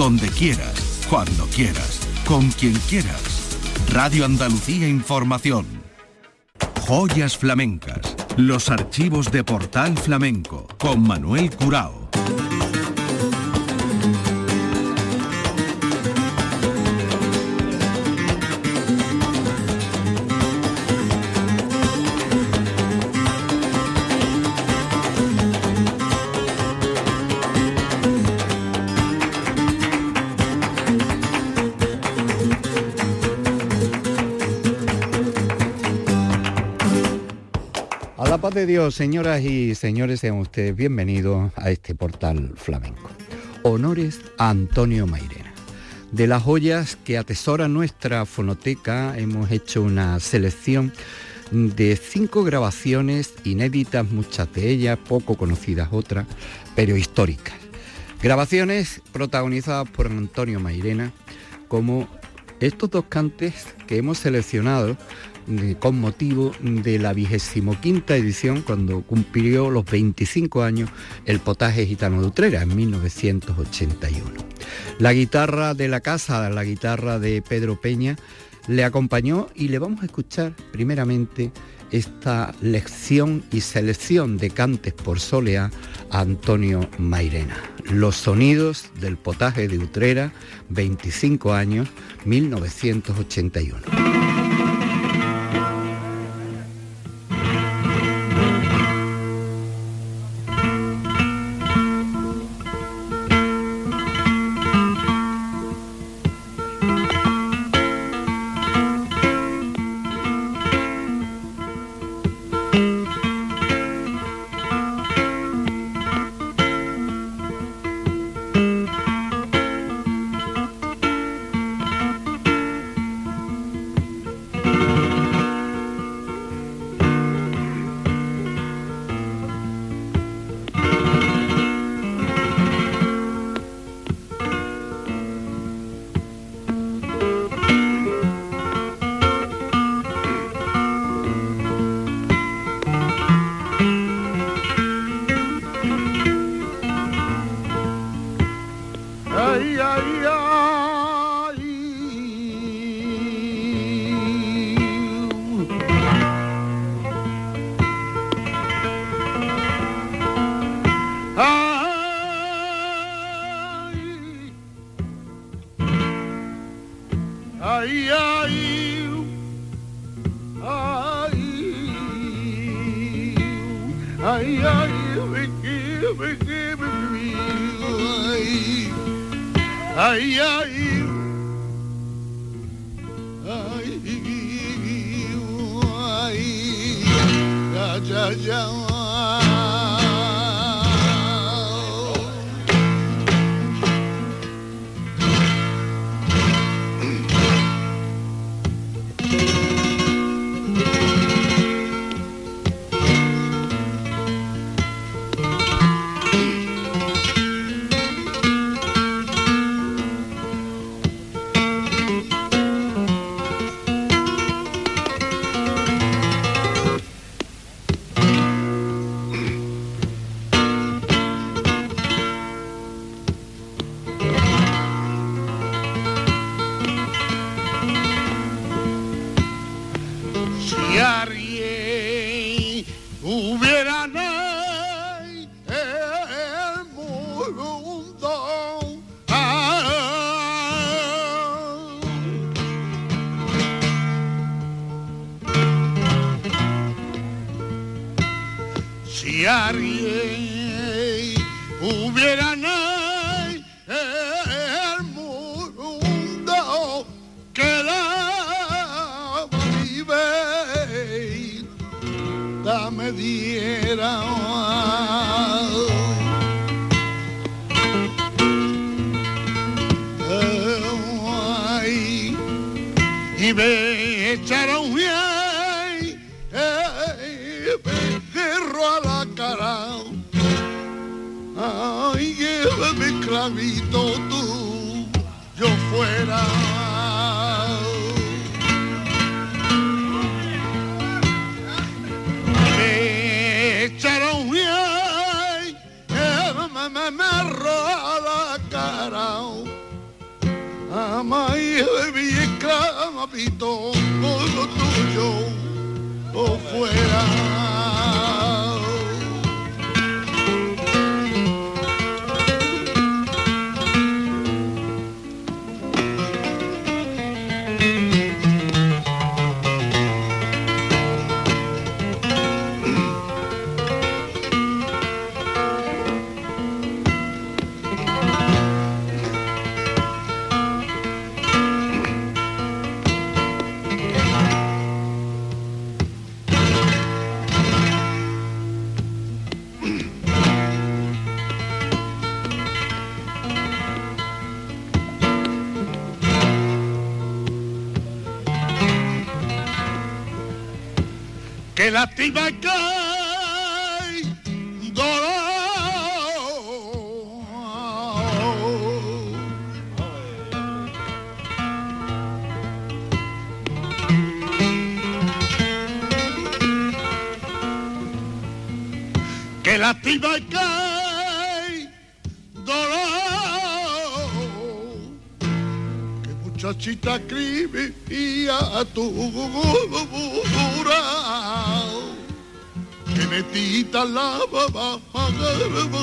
donde quieras, cuando quieras, con quien quieras. Radio Andalucía Información. Joyas flamencas. Los archivos de Portal Flamenco con Manuel Curao. De Dios, señoras y señores, sean ustedes bienvenidos a este portal flamenco. Honores a Antonio Mairena. De las joyas que atesora nuestra fonoteca hemos hecho una selección de cinco grabaciones inéditas, muchas de ellas, poco conocidas otras, pero históricas. Grabaciones protagonizadas por Antonio Mairena, como estos dos cantes que hemos seleccionado con motivo de la vigésimo quinta edición cuando cumplió los 25 años el potaje gitano de Utrera en 1981. La guitarra de la casa, la guitarra de Pedro Peña, le acompañó y le vamos a escuchar primeramente esta lección y selección de cantes por solea a Antonio Mairena. Los sonidos del potaje de Utrera, 25 años, 1981. Que lástima que que lástima que dolor. Que muchachita escribía a tu Petita lava, va, va, va, va,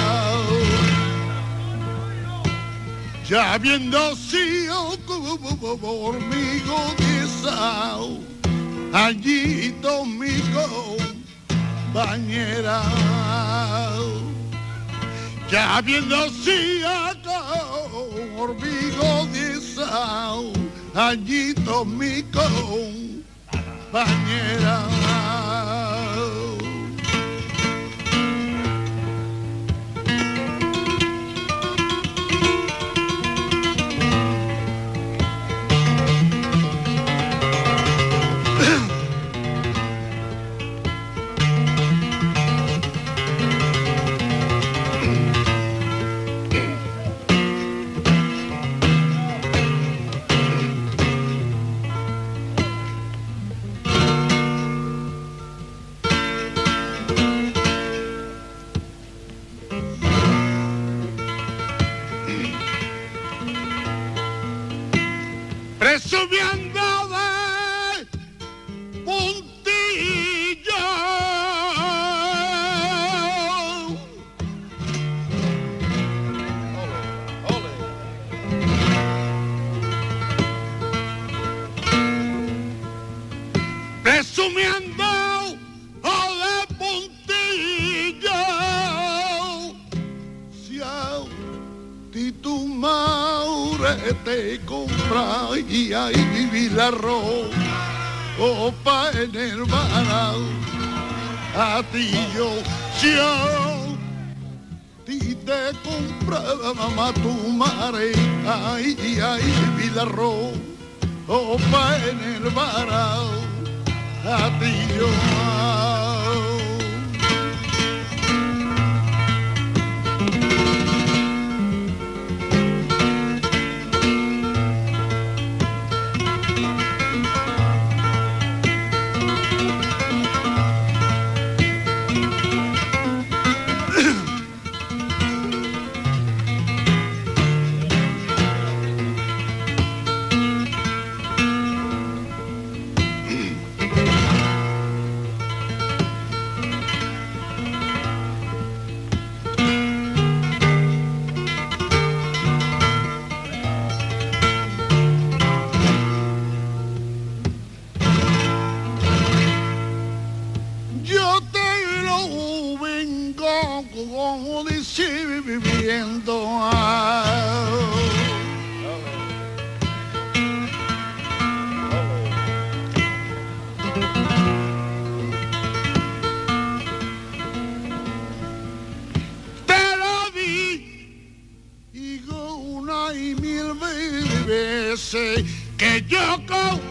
si habiendo sido conmigo guisao, allí domingo bañera. Ya habiendo sido conmigo guisao, allí domingo bañera. comprar y ahí vivir la ropa en el barao. A ti yo, yo, ti te compraba mamá tu madre, ahí y ahí vivir la ropa en el barao. A ti yo, veces que yo contigo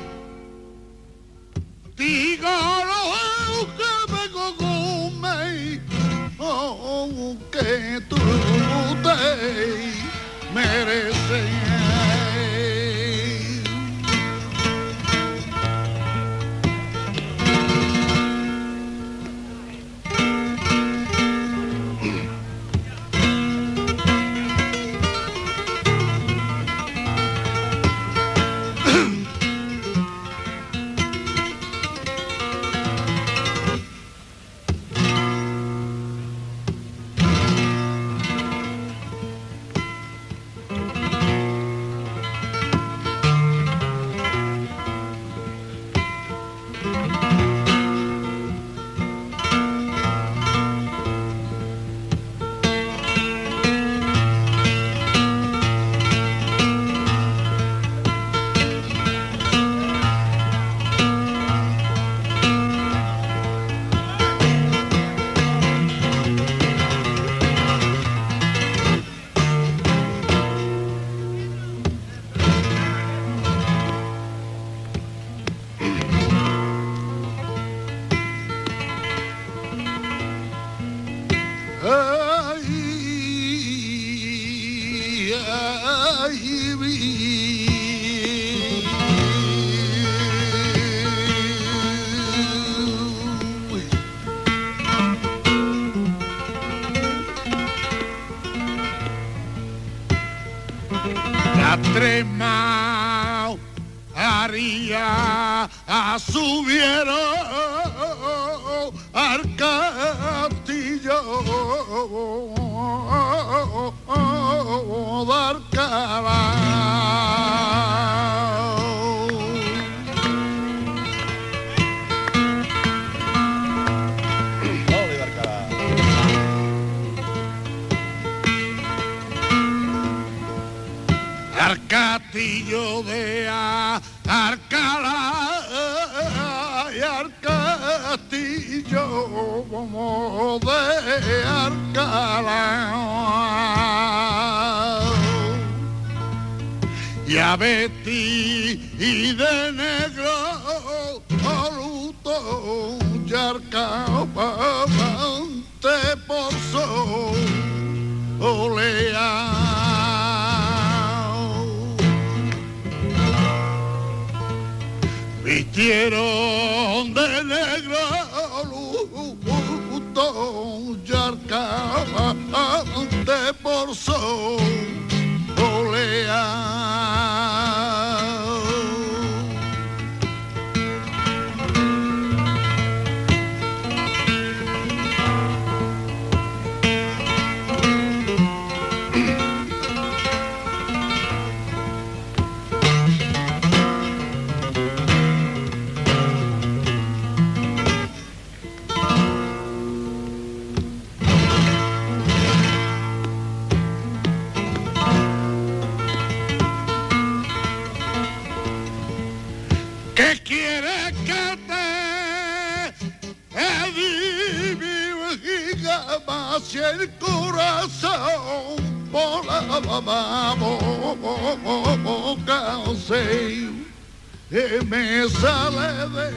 La trema haría a subieron al castillo. De castillo de A- Alcalá y al castillo como de Alcalá y a Betty y de negro luto y arcabante por sol oleado. Vistieron de negro luto y arcabante por sol oleado. Si el corazón por la boca se me sale de?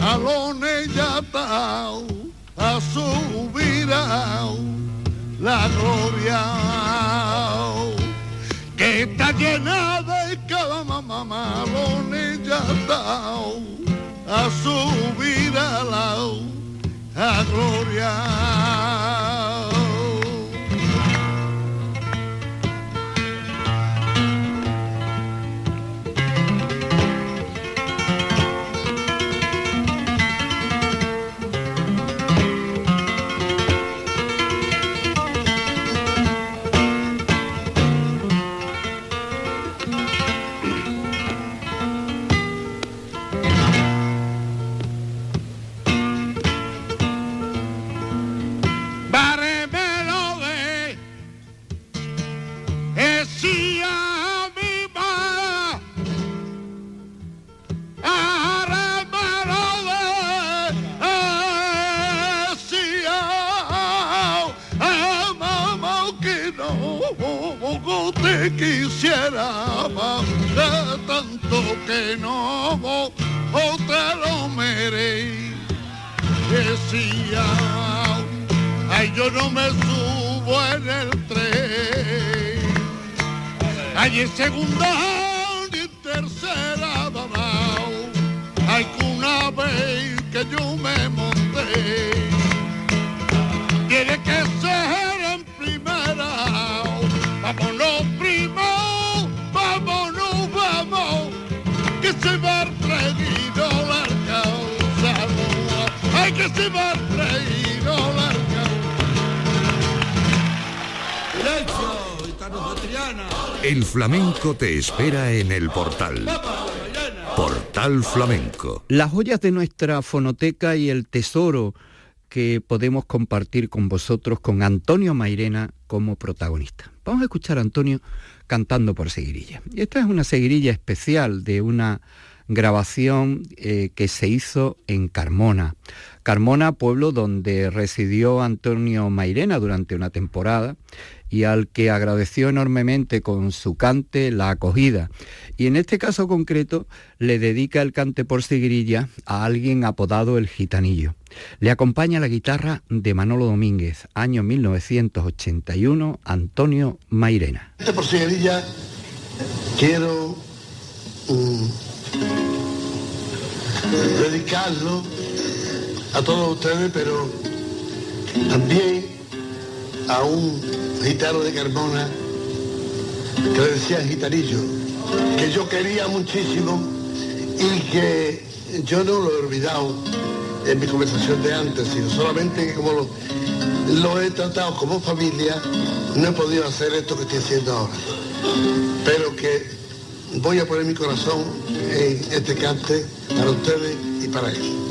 Mamá alones ya está a subir la gloria que está llena de mamá alones ya está a subir a la a gloria. Que no o te lo merecí decía ay yo no me subo en el tren ay en segunda en tercera mamá hay que una vez que yo me monté tiene que ser en primera. Vámonos El flamenco te espera en el portal. Portal Flamenco. Las joyas de nuestra fonoteca y el tesoro que podemos compartir con vosotros con Antonio Mairena como protagonista. Vamos a escuchar a Antonio cantando por seguirilla. Y esta es una seguirilla especial de una grabación eh, que se hizo en Carmona. Carmona, pueblo donde residió Antonio Mairena durante una temporada y al que agradeció enormemente con su cante la acogida. Y en este caso concreto le dedica el cante por sigrilla a alguien apodado el gitanillo. Le acompaña la guitarra de Manolo Domínguez, año 1981, Antonio Mairena. Este por sigrilla quiero mm, dedicarlo a todos ustedes, pero también a un gitano de Carmona que le decían gitanillo, que yo quería muchísimo y que yo no lo he olvidado en mi conversación de antes, sino solamente que como lo, lo he tratado como familia, no he podido hacer esto que estoy haciendo ahora. Pero que voy a poner mi corazón en este cante para ustedes y para él.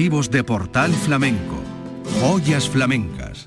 De Portal Flamenco. Joyas flamencas.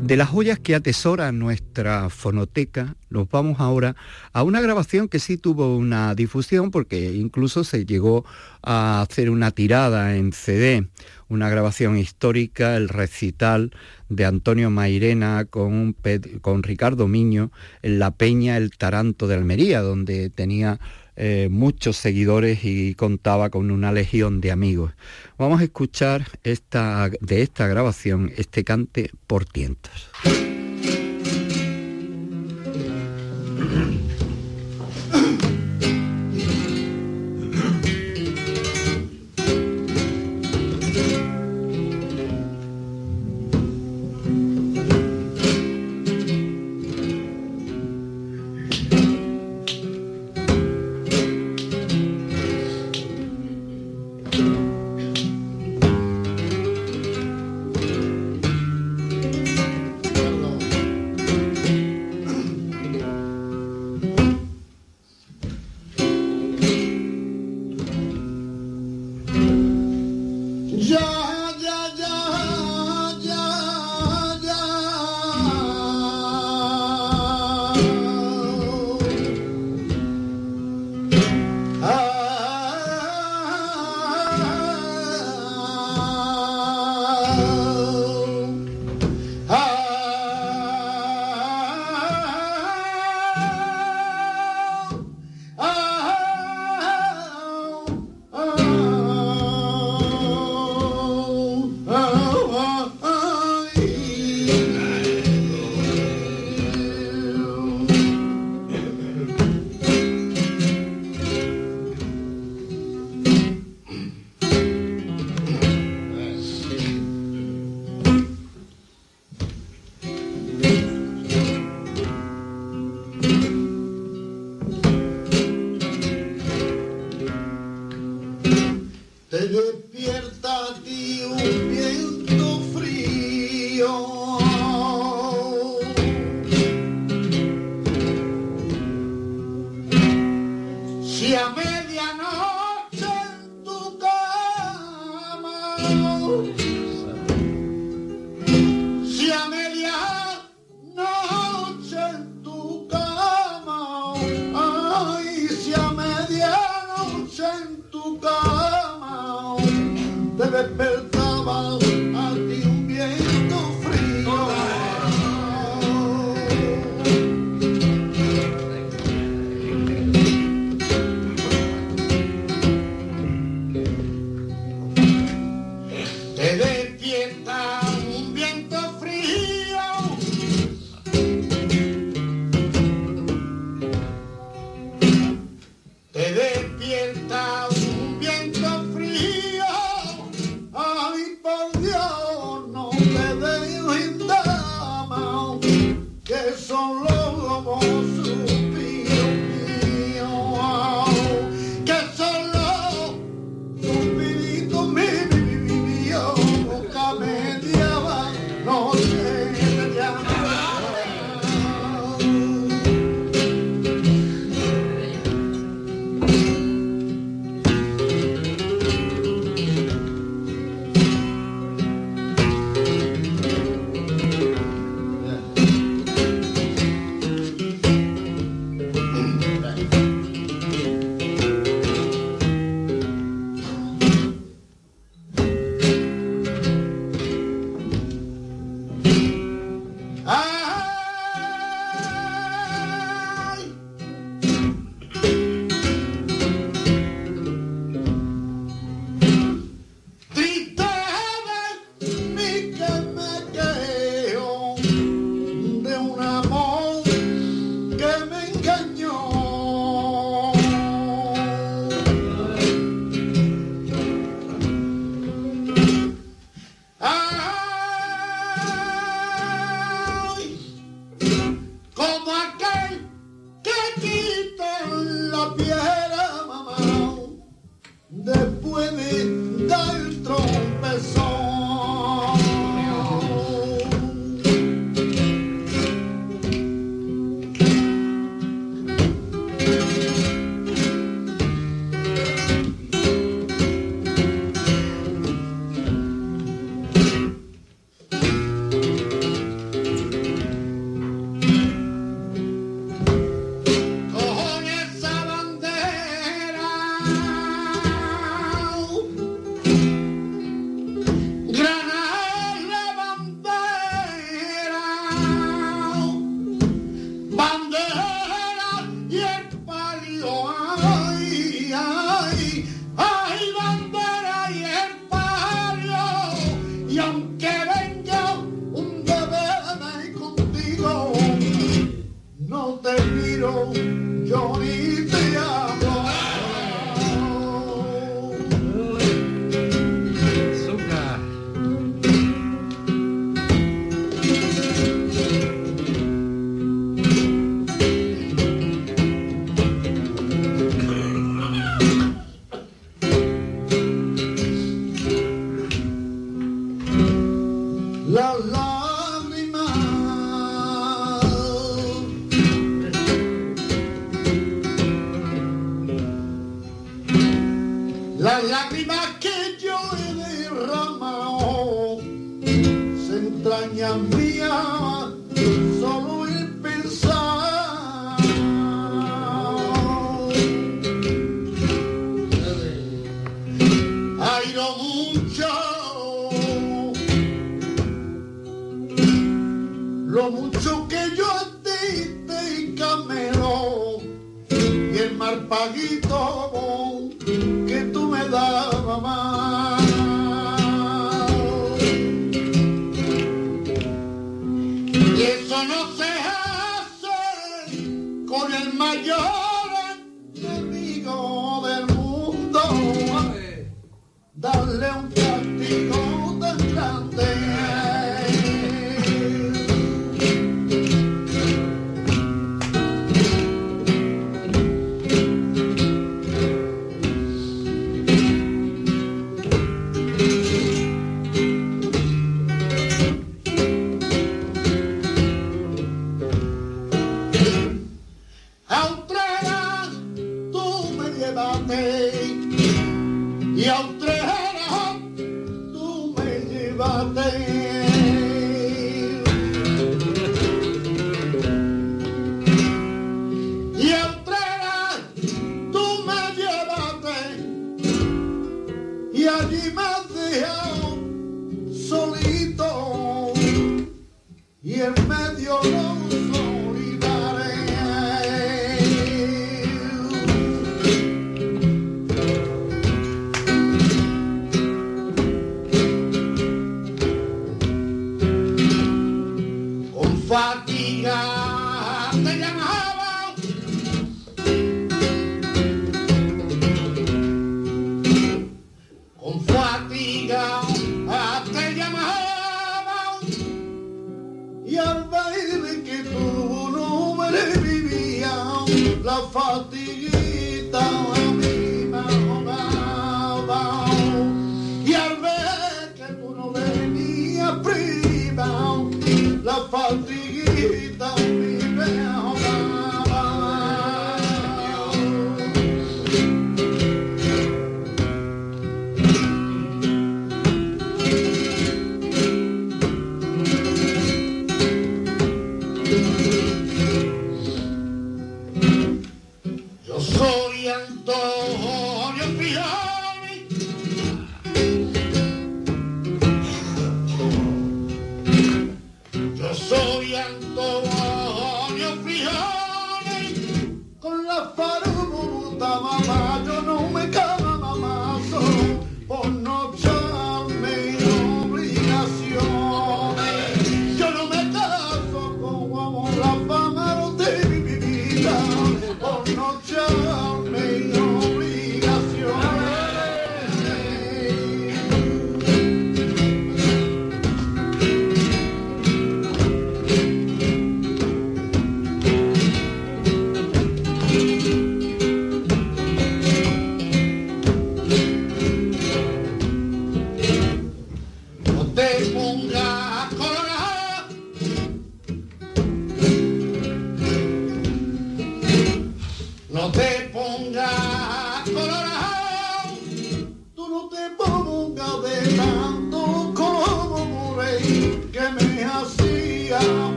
De las joyas que atesora nuestra fonoteca, nos vamos ahora a una grabación que sí tuvo una difusión porque incluso se llegó a hacer una tirada en CD, una grabación histórica, el recital de Antonio Mairena con, con Ricardo Miño en La Peña, el Taranto de Almería, donde tenía eh, muchos seguidores y contaba con una legión de amigos. Vamos a escuchar esta, de esta grabación este cante por tientos.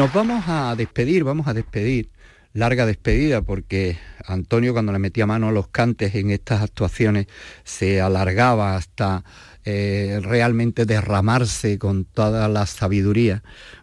Nos vamos a despedir, vamos a despedir, larga despedida, porque Antonio cuando le metía mano a los cantes en estas actuaciones se alargaba hasta eh, realmente derramarse con toda la sabiduría.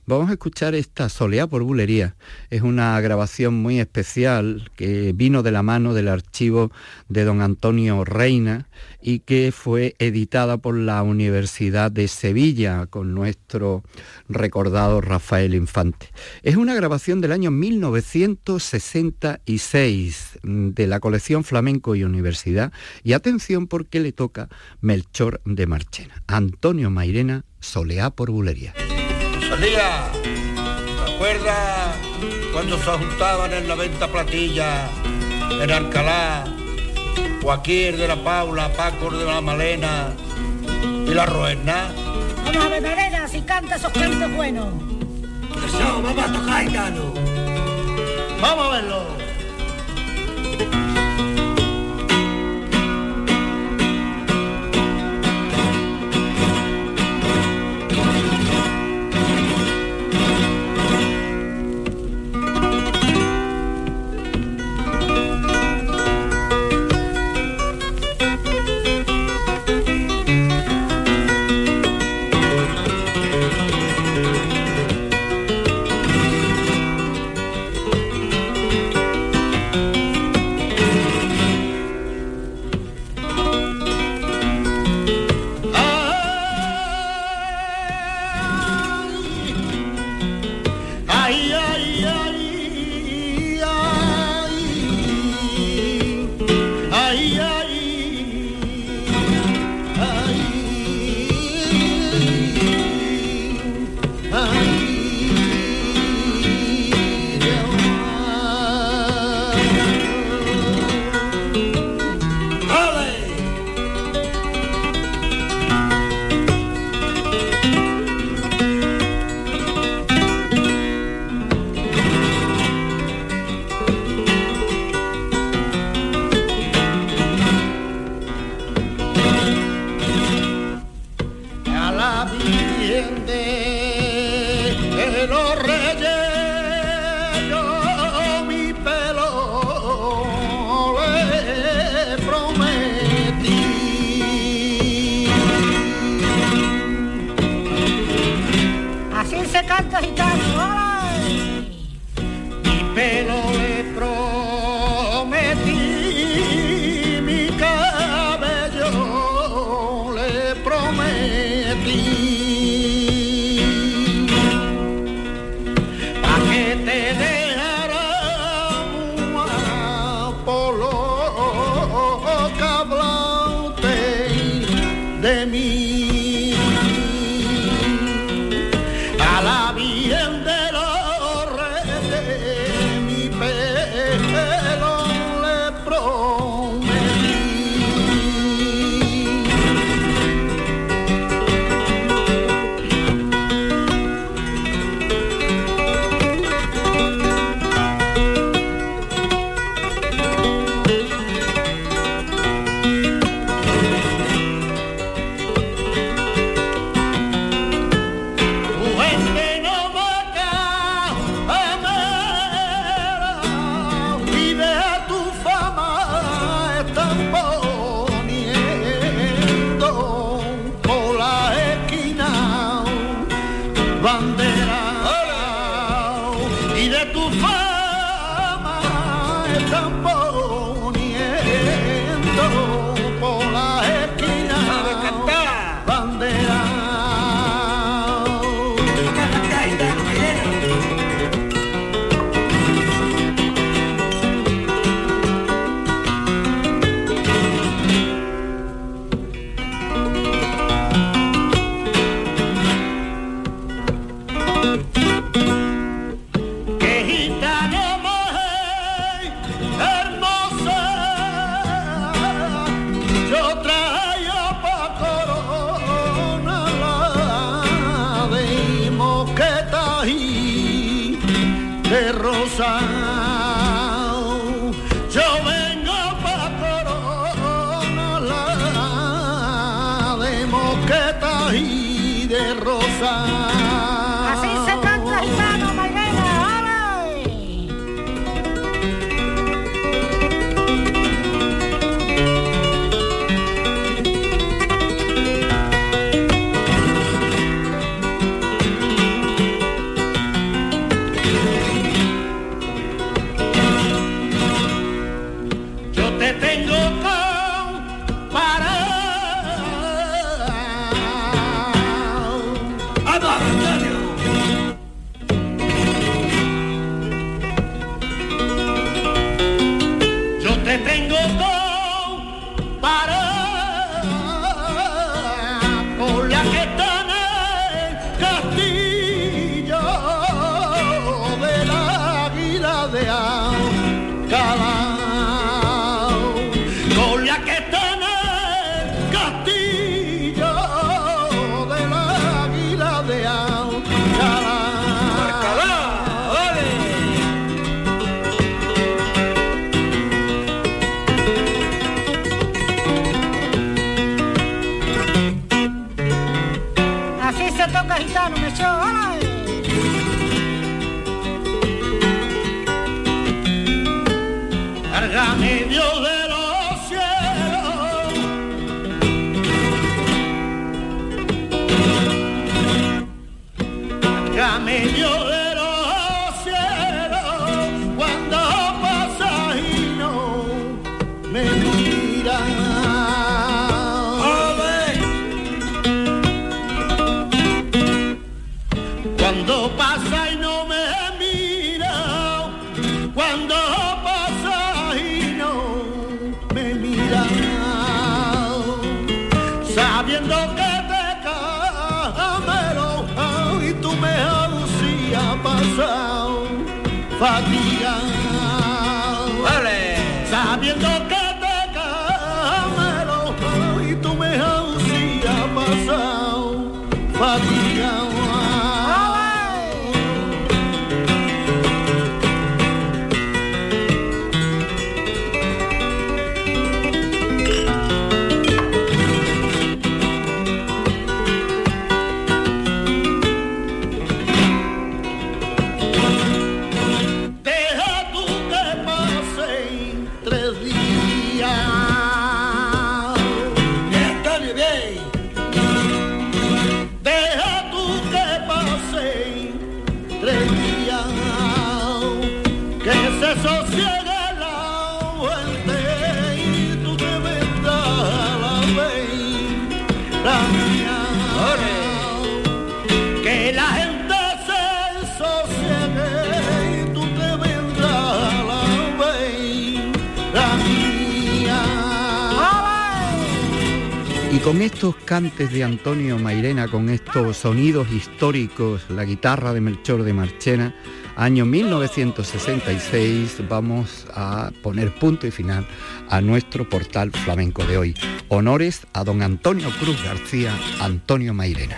Vamos a escuchar esta Soleá por Bulería. Es una grabación muy especial que vino de la mano del archivo de don Antonio Reina y que fue editada por la Universidad de Sevilla con nuestro recordado Rafael Infante. Es una grabación del año 1966 de la colección Flamenco y Universidad y atención porque le toca Melchor de Marchena. Antonio Mairena, Soleá por Bulería. Salía, ¿te acuerdas cuando se juntaban en la venta platilla, en Alcalá, Joaquín de la Paula, Paco de la Malena y la Ruena? Vamos a ver, Malena, si canta esos cantos buenos. Eso, vamos a tocar. Vamos a verlo. Habiendo que con estos cantes de Antonio Mairena, con estos sonidos históricos, la guitarra de Melchor de Marchena, año 1966, vamos a poner punto y final a nuestro portal flamenco de hoy. Honores a don Antonio Cruz García, Antonio Mairena.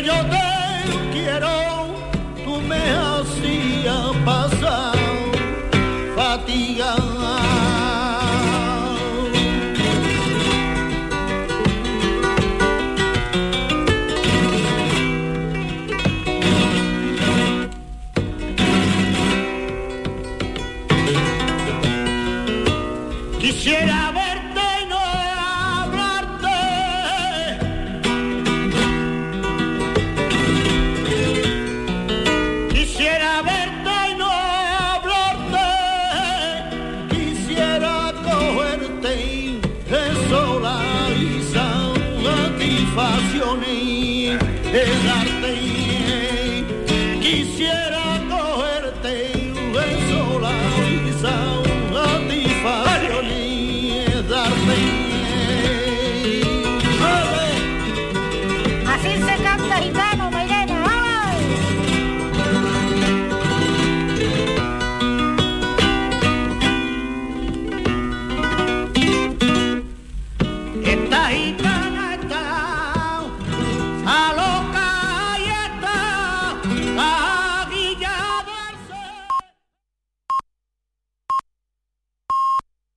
yo